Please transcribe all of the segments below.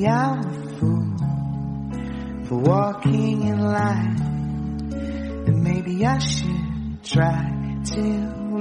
Maybe I'm a fool for walking in line. And maybe I should try to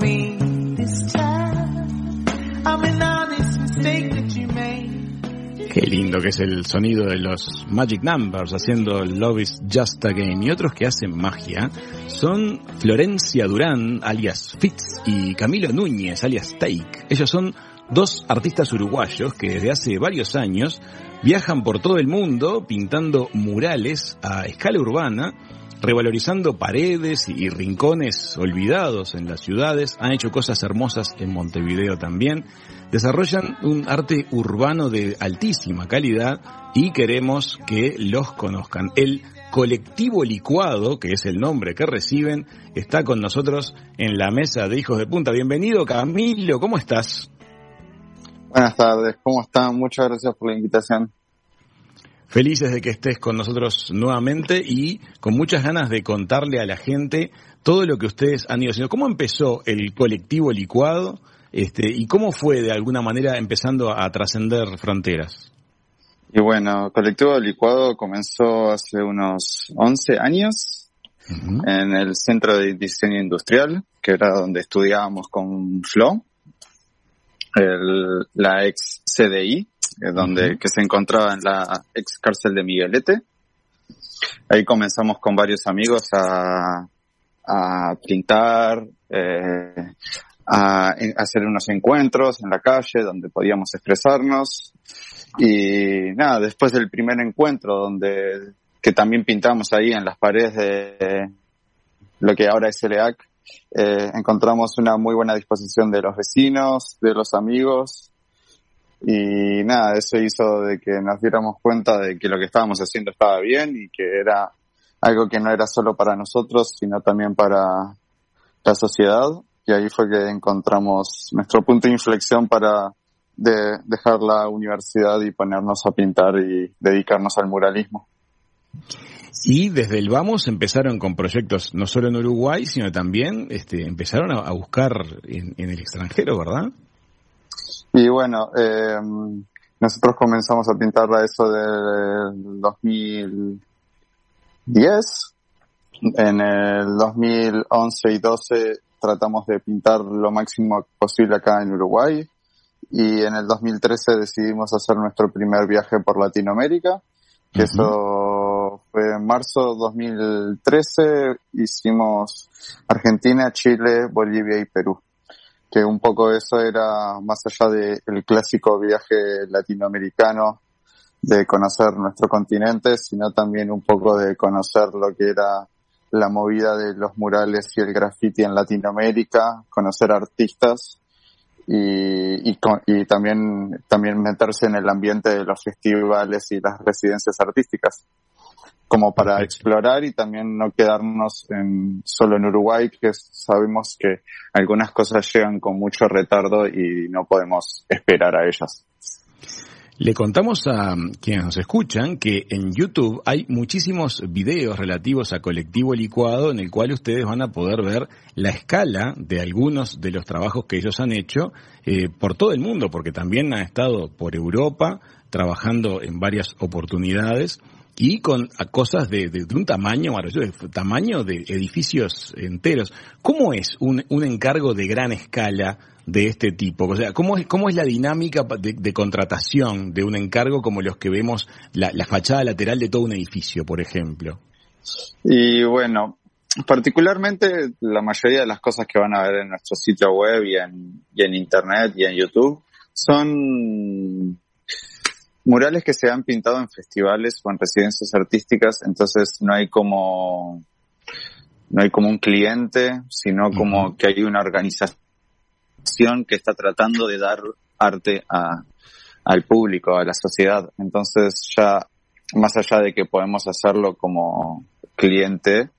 leave this time. I'm an honest mistake that you made. Qué lindo que es el sonido de los Magic Numbers haciendo Love is Just a Game. Y otros que hacen magia son Florencia Durán, alias Fitz, y Camilo Núñez, alias Take. Ellos son dos artistas uruguayos que desde hace varios años viajan por todo el mundo pintando murales a escala urbana revalorizando paredes y rincones olvidados en las ciudades, han hecho cosas hermosas en Montevideo también, desarrollan un arte urbano de altísima calidad y queremos que los conozcan. El colectivo licuado, que es el nombre que reciben, está con nosotros en la mesa de Hijos de Punta. Bienvenido Camilo, ¿cómo estás? Buenas tardes, ¿cómo están? Muchas gracias por la invitación. Felices de que estés con nosotros nuevamente y con muchas ganas de contarle a la gente todo lo que ustedes han ido haciendo. ¿Cómo empezó el colectivo licuado este, y cómo fue de alguna manera empezando a trascender fronteras? Y bueno, Colectivo Licuado comenzó hace unos 11 años en el Centro de Diseño Industrial, que era donde estudiábamos con Flo, el, la ex CDI, donde, que se encontraba en la ex cárcel de Miguelete. Ahí comenzamos con varios amigos a, a pintar, eh, a, hacer unos encuentros en la calle donde podíamos expresarnos. Y nada, después del primer encuentro donde, que también pintamos ahí en las paredes de lo que ahora es ELEAC, eh, encontramos una muy buena disposición de los vecinos, de los amigos, y nada, eso hizo de que nos diéramos cuenta de que lo que estábamos haciendo estaba bien y que era algo que no era solo para nosotros, sino también para la sociedad. Y ahí fue que encontramos nuestro punto de inflexión para de dejar la universidad y ponernos a pintar y dedicarnos al muralismo. Y desde el Vamos empezaron con proyectos no solo en Uruguay, sino también este, empezaron a, buscar en, en el extranjero, ¿verdad? Y bueno, eh, nosotros comenzamos a pintar a eso del 2010. En el 2011 y 12 tratamos de pintar lo máximo posible acá en Uruguay. Y en el 2013 decidimos hacer nuestro primer viaje por Latinoamérica, que eso fue en marzo 2013. Hicimos Argentina, Chile, Bolivia y Perú que un poco eso era más allá del clásico viaje latinoamericano de conocer nuestro continente, sino también un poco de conocer lo que era la movida de los murales y el graffiti en Latinoamérica, conocer artistas y, y, y también, también meterse en el ambiente de los festivales y las residencias artísticas como para explorar y también no quedarnos en, solo en Uruguay, que sabemos que algunas cosas llegan con mucho retardo y no podemos esperar a ellas. Le contamos a quienes nos escuchan que en YouTube hay muchísimos videos relativos a Colectivo Licuado en el cual ustedes van a poder ver la escala de algunos de los trabajos que ellos han hecho eh, por todo el mundo, porque también han estado por Europa trabajando en varias oportunidades y con cosas de, un tamaño maravilloso, tamaño de edificios enteros. ¿Cómo es un, un, encargo de gran escala de este tipo? O sea, ¿cómo es, cómo es la dinámica de, contratación de un encargo como los que vemos la, la, fachada lateral de todo un edificio, por ejemplo? Y bueno, particularmente la mayoría de las cosas que van a ver en nuestro sitio web y en internet y en YouTube son murales que se han pintado en festivales o en residencias artísticas, entonces no hay como no hay como un cliente, sino como que hay una organización que está tratando de dar arte a, al público, a la sociedad. Entonces ya, más allá de que podemos hacerlo como cliente,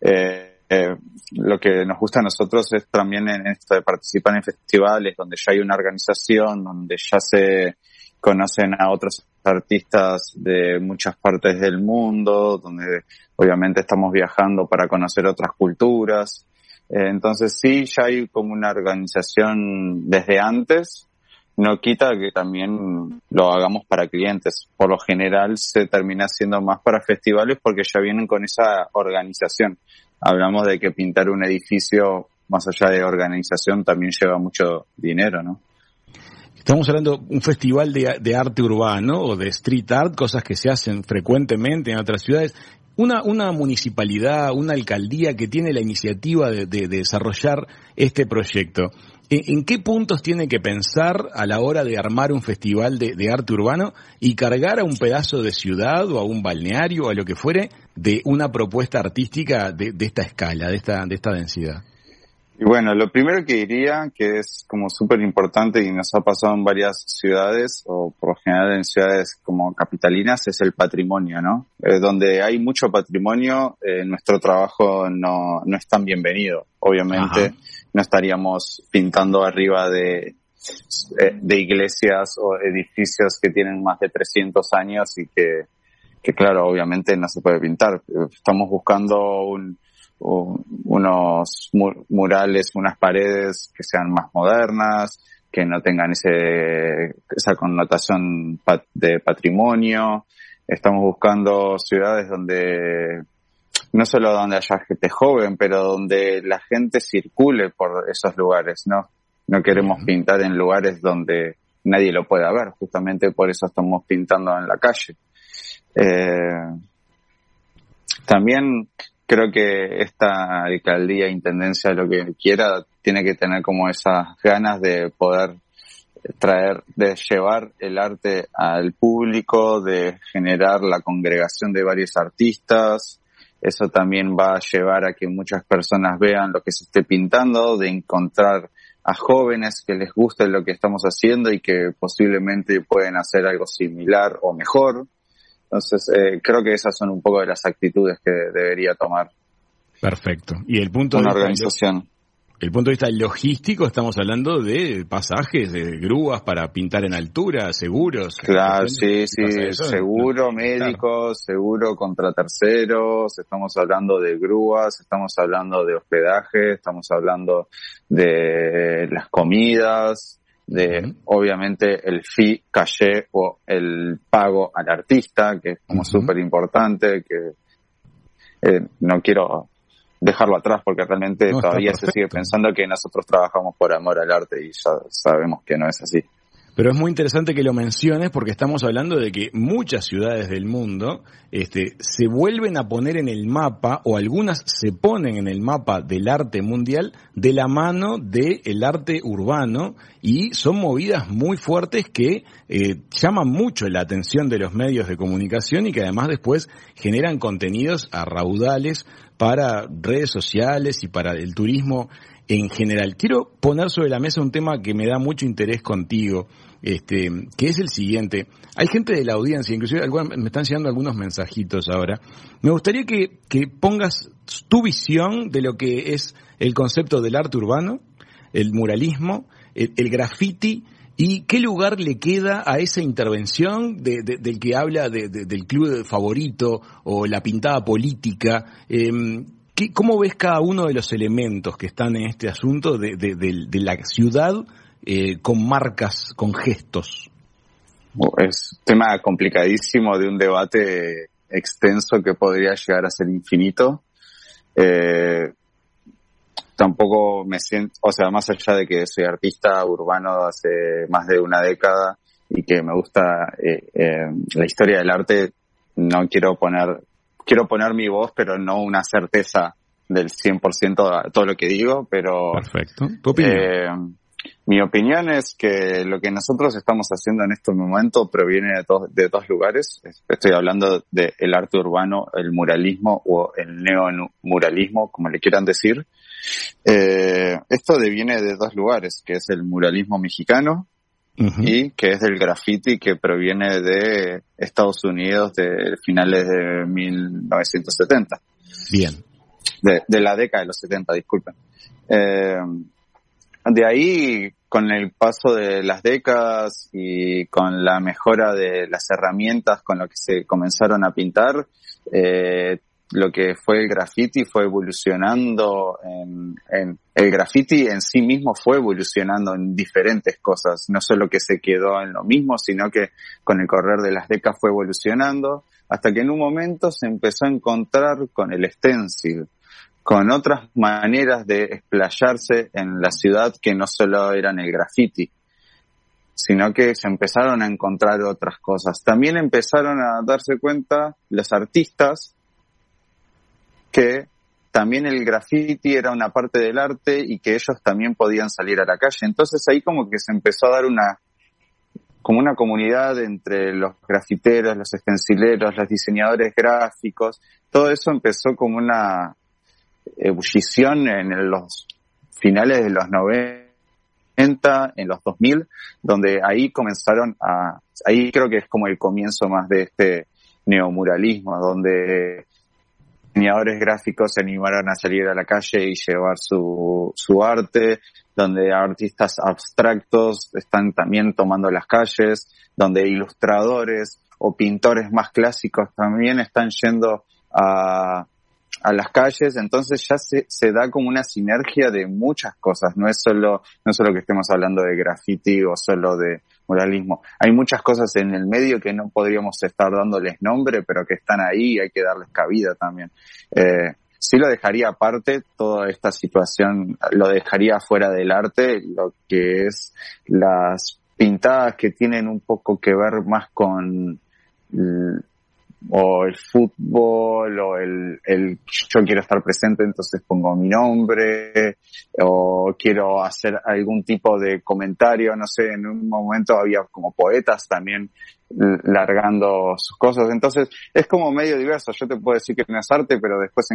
eh, eh, lo que nos gusta a nosotros es también en esto de participar en festivales donde ya hay una organización, donde ya se conocen a otros artistas de muchas partes del mundo, donde obviamente estamos viajando para conocer otras culturas. Eh, entonces sí, ya hay como una organización desde antes, no quita que también lo hagamos para clientes. Por lo general se termina haciendo más para festivales porque ya vienen con esa organización. Hablamos de que pintar un edificio más allá de organización también lleva mucho dinero, ¿no? Estamos hablando de un festival de, arte urbano o de street art, cosas que se hacen frecuentemente en otras ciudades. Una, una municipalidad, una alcaldía que tiene la iniciativa de, desarrollar este proyecto, ¿en, qué puntos tiene que pensar a la hora de armar un festival de, arte urbano y cargar a un pedazo de ciudad o a un balneario o a lo que fuere de una propuesta artística de, esta escala, de esta, de esta densidad? Y bueno, lo primero que diría, que es como súper importante y nos ha pasado en varias ciudades, o por lo general en ciudades como capitalinas, es el patrimonio, ¿no? Eh, donde hay mucho patrimonio, eh, nuestro trabajo no, no es tan bienvenido. Obviamente no estaríamos pintando arriba de, eh, de iglesias o edificios que tienen más de 300 años y que, que claro, obviamente no se puede pintar. Estamos buscando un, unos murales, unas paredes que sean más modernas, que no tengan ese, esa connotación de patrimonio. Estamos buscando ciudades donde, no solo donde haya gente joven, pero donde la gente circule por esos lugares, ¿no? No queremos pintar en lugares donde nadie lo pueda ver, justamente por eso estamos pintando en la calle. Eh, también creo que esta alcaldía, intendencia, lo que quiera, tiene que tener como esas ganas de poder traer, de llevar el arte al público, de generar la congregación de varios artistas. Eso también va a llevar a que muchas personas vean lo que se esté pintando, de encontrar a jóvenes que les guste lo que estamos haciendo y que posiblemente pueden hacer algo similar o mejor. Entonces, eh, creo que esas son un poco de las actitudes que debería tomar. Perfecto. Y el punto una de organización. El punto de vista logístico, estamos hablando de pasajes, de grúas para pintar en altura, seguros. Claro, sí, sí, seguro médico, seguro contra terceros, estamos hablando de grúas, estamos hablando de hospedaje, estamos hablando de las comidas, de obviamente el fee, caché o el pago al artista, que es como súper importante, que eh, no quiero dejarlo atrás porque realmente todavía se sigue pensando que nosotros trabajamos por amor al arte y ya sabemos que no es así. Pero es muy interesante que lo menciones porque estamos hablando de que muchas ciudades del mundo este, se vuelven a poner en el mapa o algunas se ponen en el mapa del arte mundial de la mano del arte urbano y son movidas muy fuertes que eh, llaman mucho la atención de los medios de comunicación y que además después generan contenidos a raudales para redes sociales y para el turismo en general. Quiero poner sobre la mesa un tema que me da mucho interés contigo este, que es el siguiente. Hay gente de la audiencia, inclusive me están llegando algunos mensajitos ahora. Me gustaría que, pongas tu visión de lo que es el concepto del arte urbano, el muralismo, el, graffiti, ¿Y qué lugar le queda a esa intervención del que habla del club favorito o la pintada política? Em, ¿Cómo ves cada uno de los elementos que están en este asunto de, la ciudad eh, con marcas, con gestos? Es un tema complicadísimo de un debate extenso que podría llegar a ser infinito. Eh, tampoco me siento, o sea, más allá de que soy artista urbano hace más de una década y que me gusta eh, la historia del arte, no quiero poner, quiero poner mi voz, pero no una certeza del 100% a todo lo que digo, pero... Perfecto. Mi opinión es que lo que nosotros estamos haciendo en este momento proviene de, de dos lugares. Estoy hablando del arte urbano, el muralismo o el neomuralismo, como le quieran decir. Eh, esto deviene de dos lugares, que es el muralismo mexicano y que es del graffiti que proviene de Estados Unidos de finales de 1970. Bien. De, la década de los 70, disculpen. Eh, de ahí, con el paso de las décadas y con la mejora de las herramientas con las que se comenzaron a pintar, eh, lo que fue el graffiti fue evolucionando en, en, el graffiti en sí mismo fue evolucionando en diferentes cosas, no solo que se quedó en lo mismo, sino que con el correr de las décadas fue evolucionando hasta que en un momento se empezó a encontrar con el stencil, con otras maneras de explayarse en la ciudad que no solo eran el graffiti sino que se empezaron a encontrar otras cosas. También empezaron a darse cuenta los artistas que también el graffiti era una parte del arte y que ellos también podían salir a la calle. Entonces ahí como que se empezó a dar una como una comunidad entre los grafiteros, los estencileros, los diseñadores gráficos, todo eso empezó como una ebullición en los finales de los 90 en los 2000, donde ahí comenzaron a, ahí creo que es como el comienzo más de este neomuralismo, donde diseñadores gráficos se animaron a salir a la calle y llevar su, su arte, donde artistas abstractos están también tomando las calles, donde ilustradores o pintores más clásicos también están yendo a, a las calles, entonces ya se, se da como una sinergia de muchas cosas, no es solo, no solo que estemos hablando de graffiti o solo de muralismo. Hay muchas cosas en el medio que no podríamos estar dándoles nombre, pero que están ahí y hay que darles cabida también. Eh, sí lo dejaría aparte, toda esta situación lo dejaría fuera del arte, lo que es las pintadas que tienen un poco que ver más con o el fútbol o el, el yo quiero estar presente entonces pongo mi nombre o quiero hacer algún tipo de comentario no sé en un momento había como poetas también largando sus cosas. Entonces es como medio diverso. Yo te puedo decir que no es arte pero después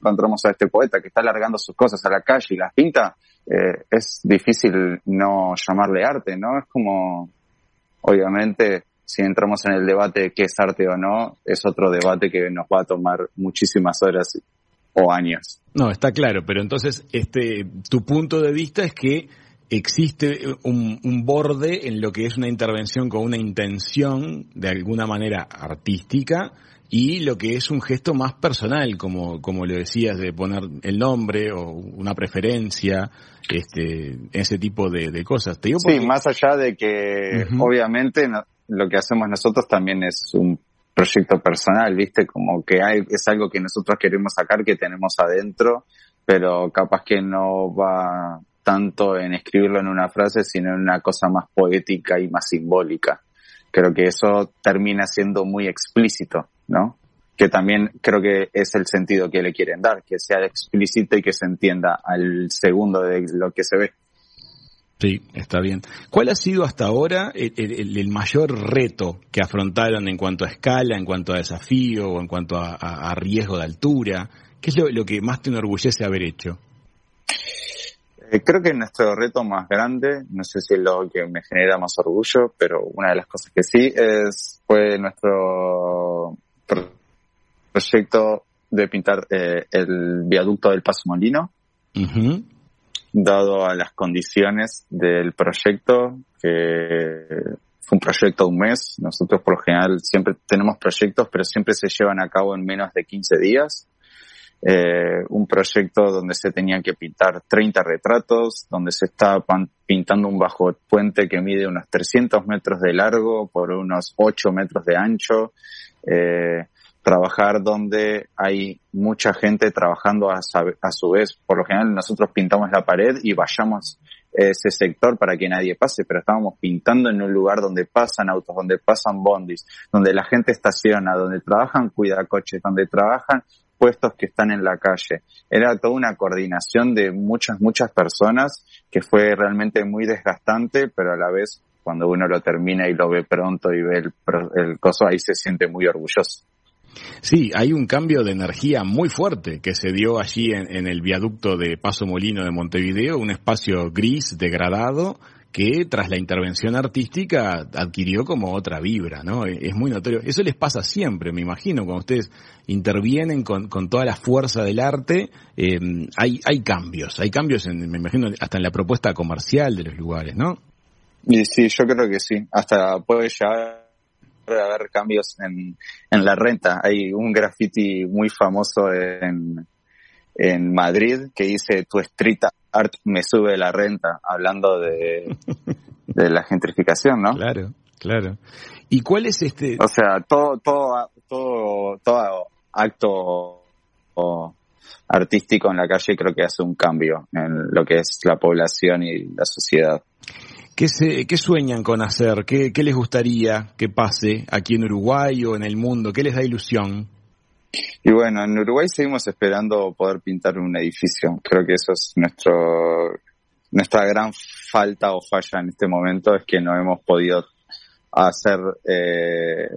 encontramos a este poeta que está largando sus cosas a la calle y las pinta eh, es difícil no llamarle arte no es como obviamente si entramos en el debate de qué es arte o no, es otro debate que nos va a tomar muchísimas horas o años. No, está claro, pero entonces este tu punto de vista es que existe un, un, borde en lo que es una intervención con una intención de alguna manera artística y lo que es un gesto más personal, como, como lo decías, de poner el nombre o una preferencia, este, ese tipo de, cosas. ¿Te Sí, más allá de que obviamente lo que hacemos nosotros también es un proyecto personal, ¿viste? Como que hay, es algo que nosotros queremos sacar, que tenemos adentro, pero capaz que no va tanto en escribirlo en una frase, sino en una cosa más poética y más simbólica. Creo que eso termina siendo muy explícito, ¿no? Que también creo que es el sentido que le quieren dar, que sea explícito y que se entienda al segundo de lo que se ve. Sí, está bien. ¿Cuál ha sido hasta ahora el, mayor reto que afrontaron en cuanto a escala, en cuanto a desafío o en cuanto a, riesgo de altura? ¿Qué es lo, que más te enorgullece haber hecho? Eh, creo que nuestro reto más grande, no sé si es lo que me genera más orgullo, pero una de las cosas que sí es fue nuestro proyecto de pintar eh, el viaducto del Paso Molino dado a las condiciones del proyecto, que fue un proyecto de un mes. Nosotros por lo general siempre tenemos proyectos, pero siempre se llevan a cabo en menos de 15 días. Eh, un proyecto donde se tenían que pintar 30 retratos, donde se estaba pintando un bajo puente que mide unos 300 metros de largo por unos 8 metros de ancho. Eh, trabajar donde hay mucha gente trabajando a, su vez. Por lo general nosotros pintamos la pared y vayamos ese sector para que nadie pase, pero estábamos pintando en un lugar donde pasan autos, donde pasan bondis, donde la gente estaciona, donde trabajan cuidacoches, donde trabajan puestos que están en la calle. Era toda una coordinación de muchas, muchas personas que fue realmente muy desgastante, pero a la vez cuando uno lo termina y lo ve pronto y ve el, el coso, ahí se siente muy orgulloso. Sí, hay un cambio de energía muy fuerte que se dio allí en, el viaducto de Paso Molino de Montevideo, un espacio gris, degradado, que tras la intervención artística adquirió como otra vibra, ¿no? E, es muy notorio. Eso les pasa siempre, me imagino, cuando ustedes intervienen con, toda la fuerza del arte, em, hay, hay cambios, hay cambios, en, me imagino, hasta en la propuesta comercial de los lugares, ¿no? Y sí, yo creo que sí. Hasta puede ya haber cambios en, en la renta. Hay un graffiti muy famoso en, en Madrid que dice tu street art me sube la renta, hablando de, de la gentrificación, ¿no? Claro, claro. ¿Y cuál es este? O sea, todo, todo, todo, todo acto artístico en la calle creo que hace un cambio en lo que es la población y la sociedad. ¿Qué, se, qué sueñan con hacer? ¿Qué, ¿Qué les gustaría que pase aquí en Uruguay o en el mundo? ¿Qué les da ilusión? Y bueno, en Uruguay seguimos esperando poder pintar un edificio. Creo que eso es nuestro, nuestra gran falta o falla en este momento, es que no hemos podido hacer, eh,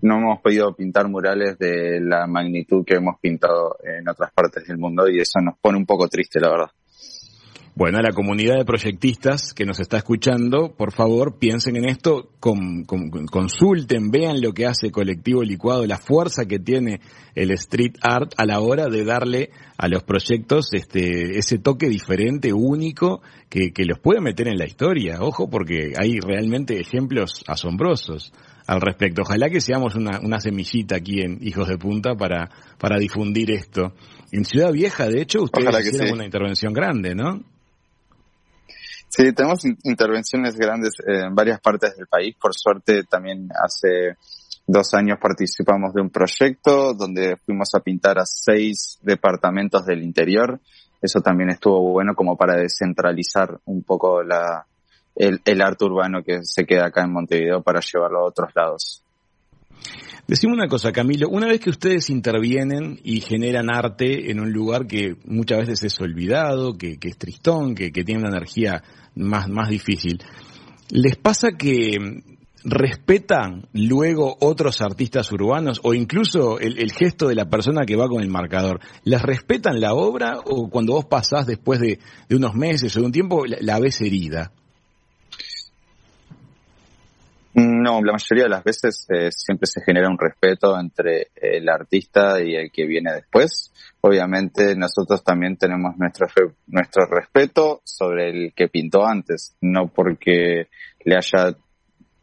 no hemos podido pintar murales de la magnitud que hemos pintado en otras partes del mundo y eso nos pone un poco triste, la verdad. Bueno, a la comunidad de proyectistas que nos está escuchando, por favor, piensen en esto, consulten, vean lo que hace Colectivo Licuado, la fuerza que tiene el street art a la hora de darle a los proyectos este, ese toque diferente, único, que, que los puede meter en la historia. Ojo, porque hay realmente ejemplos asombrosos al respecto. Ojalá que seamos una, una semillita aquí en Hijos de Punta para, para difundir esto. En Ciudad Vieja, de hecho, ustedes hicieron una intervención grande, ¿no? Sí, tenemos intervenciones grandes en varias partes del país. Por suerte, también hace dos años participamos de un proyecto donde fuimos a pintar a seis departamentos del interior. Eso también estuvo bueno como para descentralizar un poco la, el, el arte urbano que se queda acá en Montevideo para llevarlo a otros lados. Decime una cosa, Camilo, una vez que ustedes intervienen y generan arte en un lugar que muchas veces es olvidado, que, es tristón, que, tiene una energía más, más difícil, ¿les pasa que respetan luego otros artistas urbanos o incluso el, gesto de la persona que va con el marcador? ¿Les respetan la obra o cuando vos pasás después de, unos meses o de un tiempo la ves herida? No, la mayoría de las veces eh, siempre se genera un respeto entre el artista y el que viene después. Obviamente nosotros también tenemos nuestro, nuestro respeto sobre el que pintó antes, no porque le haya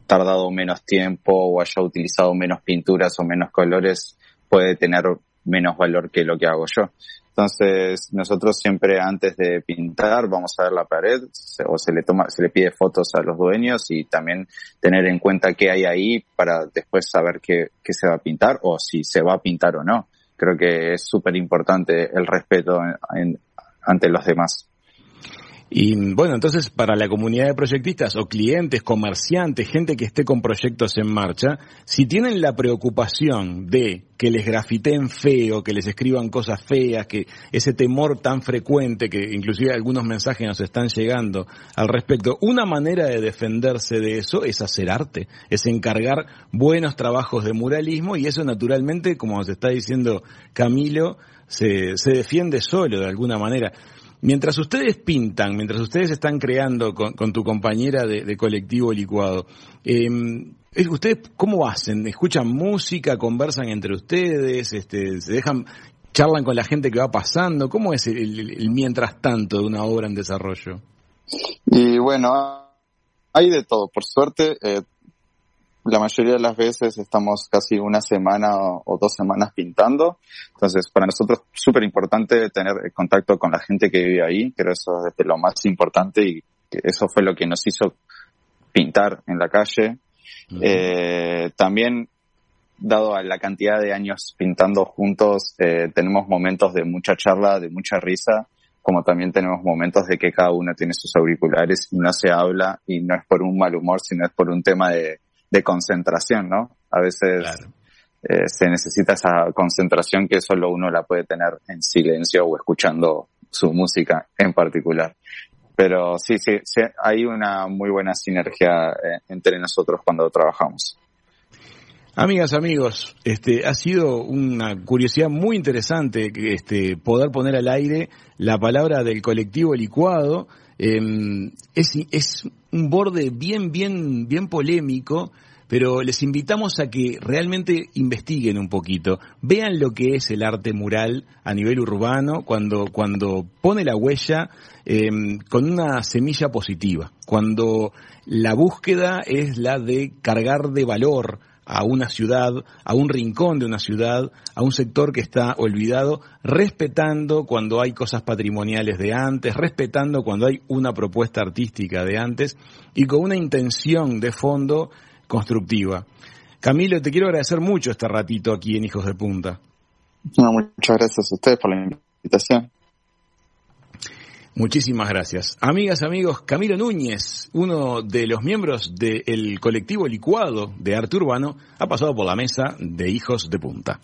tardado menos tiempo o haya utilizado menos pinturas o menos colores puede tener menos valor que lo que hago yo. Entonces, nosotros siempre antes de pintar vamos a ver la pared o se le toma, se le pide fotos a los dueños y también tener en cuenta qué hay ahí para después saber qué, qué se va a pintar o si se va a pintar o no. Creo que es súper importante el respeto ante los demás. Y bueno, entonces para la comunidad de proyectistas o clientes, comerciantes, gente que esté con proyectos en marcha, si tienen la preocupación de que les grafiten feo, que les escriban cosas feas, que ese temor tan frecuente que inclusive algunos mensajes nos están llegando al respecto, una manera de defenderse de eso es hacer arte, es encargar buenos trabajos de muralismo y eso naturalmente, como nos está diciendo Camilo, se, se defiende solo de alguna manera. Mientras ustedes pintan, mientras ustedes están creando con, tu compañera de, colectivo licuado, eh, ¿ustedes cómo hacen? ¿Escuchan música? ¿Conversan entre ustedes? Este, ¿Se dejan, charlan con la gente que va pasando? ¿Cómo es el, mientras tanto de una obra en desarrollo? Y bueno, hay de todo. Por suerte, eh, la mayoría de las veces estamos casi una semana o, dos semanas pintando. Entonces, para nosotros es súper importante tener contacto con la gente que vive ahí. Creo eso es lo más importante y eso fue lo que nos hizo pintar en la calle. eh, también, dado a la cantidad de años pintando juntos, eh, tenemos momentos de mucha charla, de mucha risa, como también tenemos momentos de que cada uno tiene sus auriculares y no se habla y no es por un mal humor, sino es por un tema de, de concentración, ¿no? A veces eh, se necesita esa concentración que solo uno la puede tener en silencio o escuchando su música en particular. Pero sí, sí, sí hay una muy buena sinergia eh, entre nosotros cuando trabajamos. Amigas, amigos, este ha sido una curiosidad muy interesante este poder poner al aire la palabra del colectivo licuado Em, es, es un borde bien, bien, bien polémico, pero les invitamos a que realmente investiguen un poquito, vean lo que es el arte mural a nivel urbano cuando, cuando pone la huella em, con una semilla positiva, cuando la búsqueda es la de cargar de valor a una ciudad, a un rincón de una ciudad, a un sector que está olvidado, respetando cuando hay cosas patrimoniales de antes, respetando cuando hay una propuesta artística de antes y con una intención de fondo constructiva. Camilo, te quiero agradecer mucho este ratito aquí en Hijos de Punta. muchas gracias a ustedes por la invitación. Muchísimas gracias. Amigas, amigos, Camilo Núñez, uno de los miembros del colectivo licuado de arte urbano, ha pasado por la mesa de Hijos de Punta.